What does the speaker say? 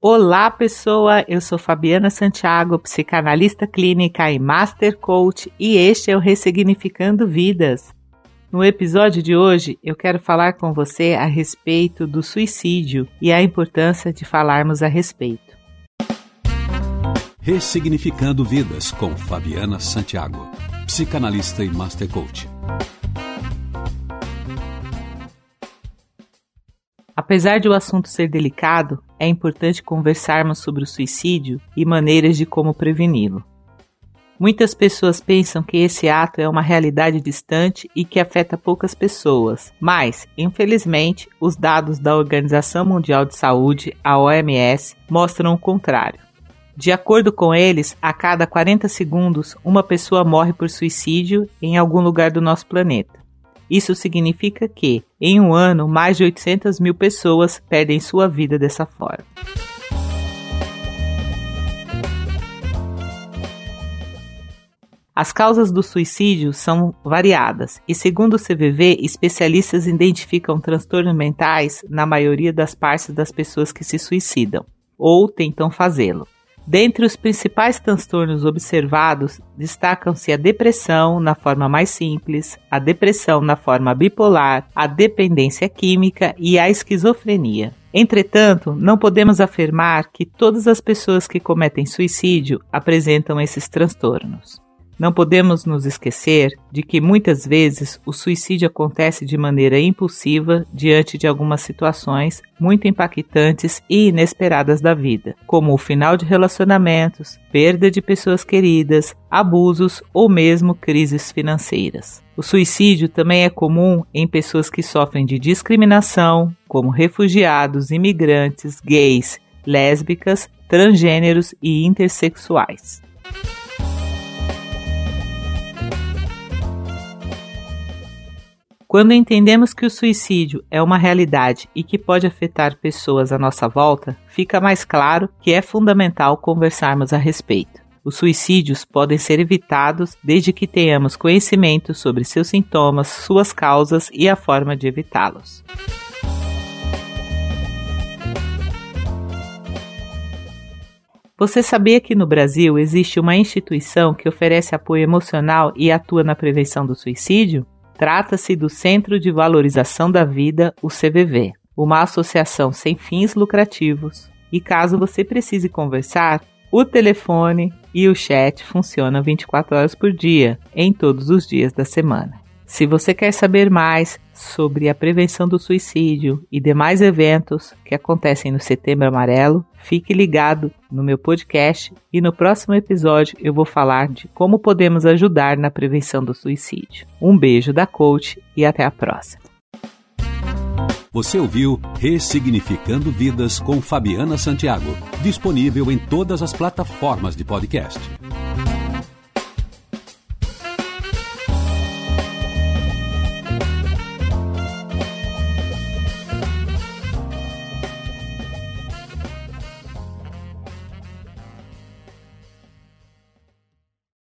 Olá, pessoa! Eu sou Fabiana Santiago, psicanalista clínica e Master Coach, e este é o Ressignificando Vidas. No episódio de hoje, eu quero falar com você a respeito do suicídio e a importância de falarmos a respeito. Ressignificando Vidas com Fabiana Santiago, psicanalista e Master Coach. Apesar de o assunto ser delicado, é importante conversarmos sobre o suicídio e maneiras de como preveni-lo. Muitas pessoas pensam que esse ato é uma realidade distante e que afeta poucas pessoas, mas, infelizmente, os dados da Organização Mundial de Saúde, a OMS, mostram o contrário. De acordo com eles, a cada 40 segundos, uma pessoa morre por suicídio em algum lugar do nosso planeta. Isso significa que, em um ano, mais de 800 mil pessoas perdem sua vida dessa forma. As causas do suicídio são variadas e, segundo o CVV, especialistas identificam transtornos mentais na maioria das partes das pessoas que se suicidam ou tentam fazê-lo. Dentre os principais transtornos observados, destacam-se a depressão na forma mais simples, a depressão na forma bipolar, a dependência química e a esquizofrenia. Entretanto, não podemos afirmar que todas as pessoas que cometem suicídio apresentam esses transtornos. Não podemos nos esquecer de que muitas vezes o suicídio acontece de maneira impulsiva diante de algumas situações muito impactantes e inesperadas da vida, como o final de relacionamentos, perda de pessoas queridas, abusos ou mesmo crises financeiras. O suicídio também é comum em pessoas que sofrem de discriminação, como refugiados, imigrantes, gays, lésbicas, transgêneros e intersexuais. Quando entendemos que o suicídio é uma realidade e que pode afetar pessoas à nossa volta, fica mais claro que é fundamental conversarmos a respeito. Os suicídios podem ser evitados desde que tenhamos conhecimento sobre seus sintomas, suas causas e a forma de evitá-los. Você sabia que no Brasil existe uma instituição que oferece apoio emocional e atua na prevenção do suicídio? Trata-se do Centro de Valorização da Vida, o CVV, uma associação sem fins lucrativos. E caso você precise conversar, o telefone e o chat funcionam 24 horas por dia, em todos os dias da semana. Se você quer saber mais sobre a prevenção do suicídio e demais eventos que acontecem no Setembro Amarelo, fique ligado no meu podcast e no próximo episódio eu vou falar de como podemos ajudar na prevenção do suicídio. Um beijo da coach e até a próxima. Você ouviu Ressignificando Vidas com Fabiana Santiago, disponível em todas as plataformas de podcast.